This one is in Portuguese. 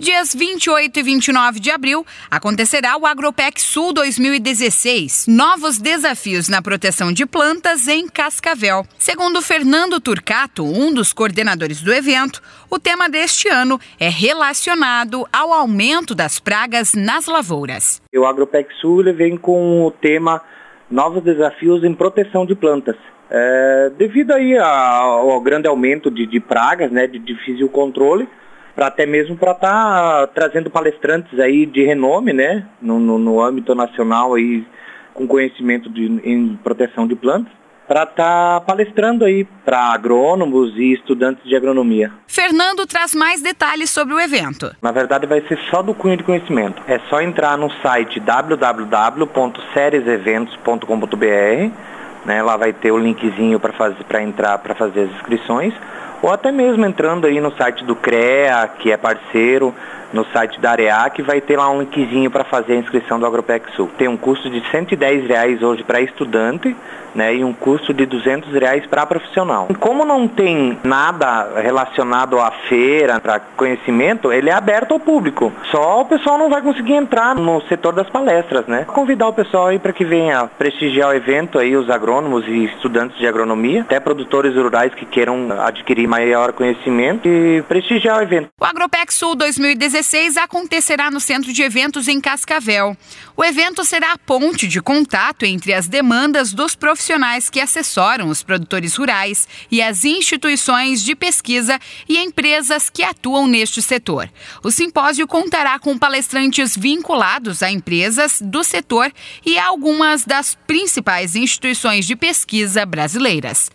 Dias 28 e 29 de abril acontecerá o Agropec Sul 2016, novos desafios na proteção de plantas em Cascavel. Segundo Fernando Turcato, um dos coordenadores do evento, o tema deste ano é relacionado ao aumento das pragas nas lavouras. O Agropec Sul vem com o tema Novos desafios em proteção de plantas. É, devido aí ao, grande aumento de, de pragas, né, de difícil controle, para até mesmo para estar tá trazendo palestrantes aí de renome, né, no, no, no âmbito nacional aí com conhecimento de, em proteção de plantas para estar tá palestrando aí para agrônomos e estudantes de agronomia. Fernando traz mais detalhes sobre o evento. Na verdade vai ser só do cunho de conhecimento. É só entrar no site www.serieseventos.com.br, né? Lá vai ter o linkzinho para fazer para entrar para fazer as inscrições ou até mesmo entrando aí no site do CREA, que é parceiro, no site da Areac, vai ter lá um linkzinho para fazer a inscrição do Agropec Sul. Tem um custo de 110 reais hoje para estudante, né, e um custo de 200 reais para profissional. Como não tem nada relacionado à feira, para conhecimento, ele é aberto ao público. Só o pessoal não vai conseguir entrar no setor das palestras, né? Convidar o pessoal aí para que venha prestigiar o evento aí, os agrônomos e estudantes de agronomia, até produtores rurais que queiram adquirir maior conhecimento e prestigiar o evento. O Agropec Sul 2016 acontecerá no Centro de Eventos em Cascavel. O evento será a ponte de contato entre as demandas dos profissionais que assessoram os produtores rurais e as instituições de pesquisa e empresas que atuam neste setor. O simpósio contará com palestrantes vinculados a empresas do setor e algumas das principais instituições de pesquisa brasileiras.